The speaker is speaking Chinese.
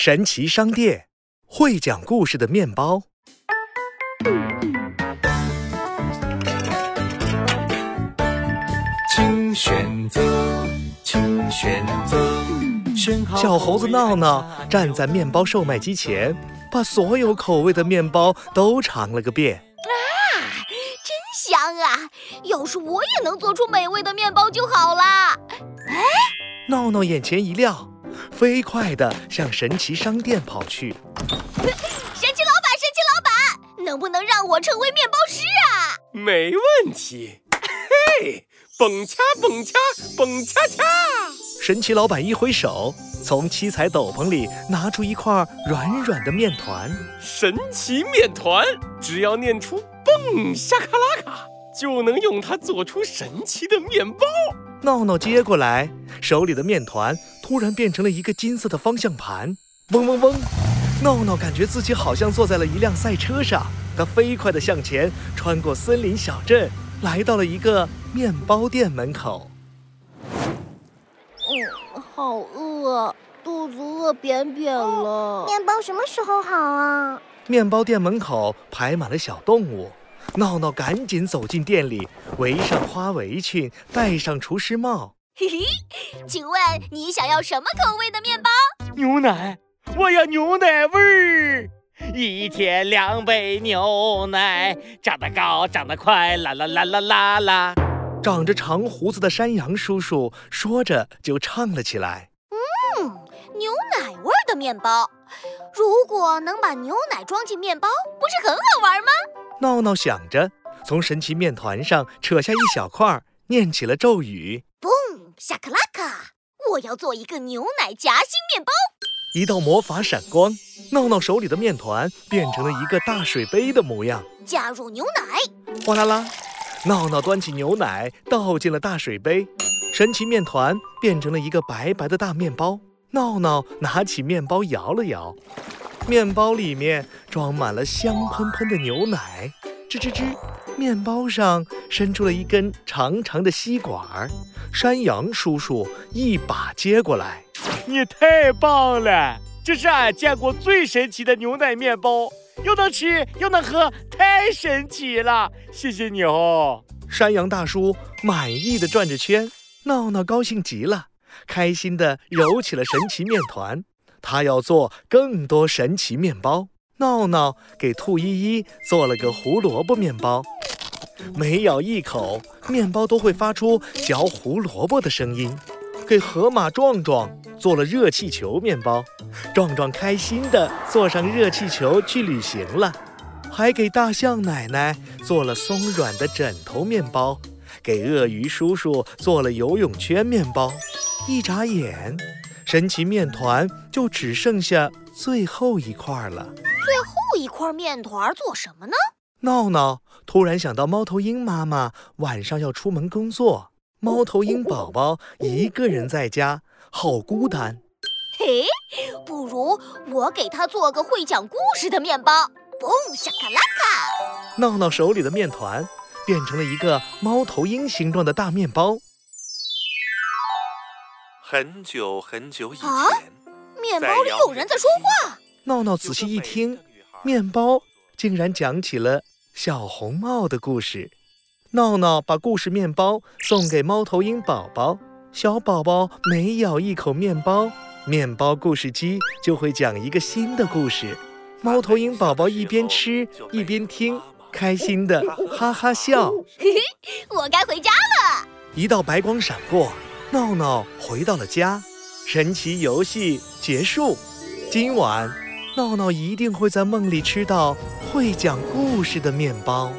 神奇商店，会讲故事的面包。请选择，请选择，选好。小猴子闹闹站在面包售卖机前，把所有口味的面包都尝了个遍。真香啊！要是我也能做出美味的面包就好啦。闹闹眼前一亮，飞快地向神奇商店跑去。神奇老板，神奇老板，能不能让我成为面包师啊？没问题。嘿，蹦恰蹦恰蹦恰恰。神奇老板一挥手，从七彩斗篷里拿出一块软软的面团。神奇面团，只要念出“蹦夏卡拉卡”，就能用它做出神奇的面包。闹闹接过来，手里的面团突然变成了一个金色的方向盘，嗡嗡嗡！闹闹感觉自己好像坐在了一辆赛车上，他飞快地向前，穿过森林小镇，来到了一个面包店门口。嗯，好饿，肚子饿扁扁了。面包什么时候好啊？面包店门口排满了小动物，闹闹赶紧走进店里，围上花围裙，戴上厨师帽。嘿嘿，请问你想要什么口味的面包？牛奶，我要牛奶味儿。一天两杯牛奶，长得高，长得快，啦啦啦啦啦啦。长着长胡子的山羊叔叔说着就唱了起来。嗯牛奶味儿的面包。如果能把牛奶装进面包，不是很好玩吗？闹闹想着，从神奇面团上扯下一小块儿，念起了咒语。嘣，下克拉卡！我要做一个牛奶夹心面包。一道魔法闪光，闹闹手里的面团变成了一个大水杯的模样。加入牛奶，哗啦啦，闹闹端起牛奶倒进了大水杯，神奇面团变成了一个白白的大面包。闹闹拿起面包摇了摇，面包里面装满了香喷喷的牛奶。吱吱吱，面包上伸出了一根长长的吸管儿。山羊叔叔一把接过来，你太棒了！这是俺见过最神奇的牛奶面包，又能吃又能喝，太神奇了！谢谢你哦。山羊大叔满意的转着圈，闹闹高兴极了，开心的揉起了神奇面团。他要做更多神奇面包。闹闹给兔依依做了个胡萝卜面包，每咬一口，面包都会发出嚼胡萝卜的声音。给河马壮壮做了热气球面包，壮壮开心地坐上热气球去旅行了。还给大象奶奶做了松软的枕头面包，给鳄鱼叔叔做了游泳圈面包。一眨眼，神奇面团就只剩下最后一块了。最后一块面团做什么呢？闹闹突然想到，猫头鹰妈妈晚上要出门工作，猫头鹰宝宝一个人在家，好孤单。嘿，不如我给他做个会讲故事的面包。嘣，下卡拉卡！闹闹手里的面团变成了一个猫头鹰形状的大面包。很久很久以前，啊面包里有人在说话。闹闹仔细一听，面包竟然讲起了小红帽的故事。闹闹把故事面包送给猫头鹰宝宝，小宝宝每咬一口面包，面包故事机就会讲一个新的故事。猫头鹰宝宝一边吃一边听，开心的哈哈笑。嘿 嘿我该回家了。一道白光闪过，闹闹回到了家。神奇游戏结束，今晚闹闹一定会在梦里吃到会讲故事的面包。